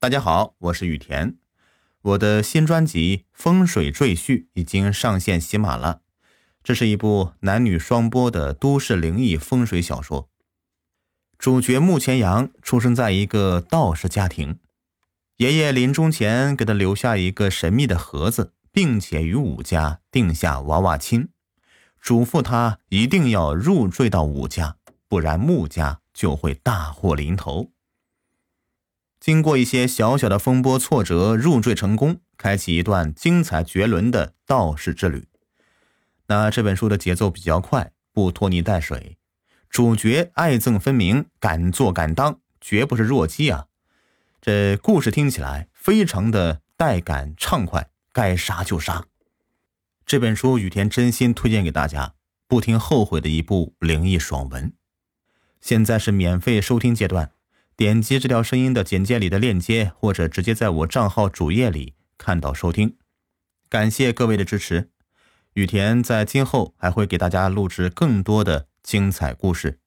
大家好，我是雨田。我的新专辑《风水赘婿》已经上线喜马了。这是一部男女双播的都市灵异风水小说。主角穆前阳出生在一个道士家庭，爷爷临终前给他留下一个神秘的盒子，并且与武家定下娃娃亲，嘱咐他一定要入赘到武家，不然穆家就会大祸临头。经过一些小小的风波挫折，入赘成功，开启一段精彩绝伦的道士之旅。那这本书的节奏比较快，不拖泥带水，主角爱憎分明，敢做敢当，绝不是弱鸡啊！这故事听起来非常的带感畅快，该杀就杀。这本书雨田真心推荐给大家，不听后悔的一部灵异爽文。现在是免费收听阶段。点击这条声音的简介里的链接，或者直接在我账号主页里看到收听。感谢各位的支持，雨田在今后还会给大家录制更多的精彩故事。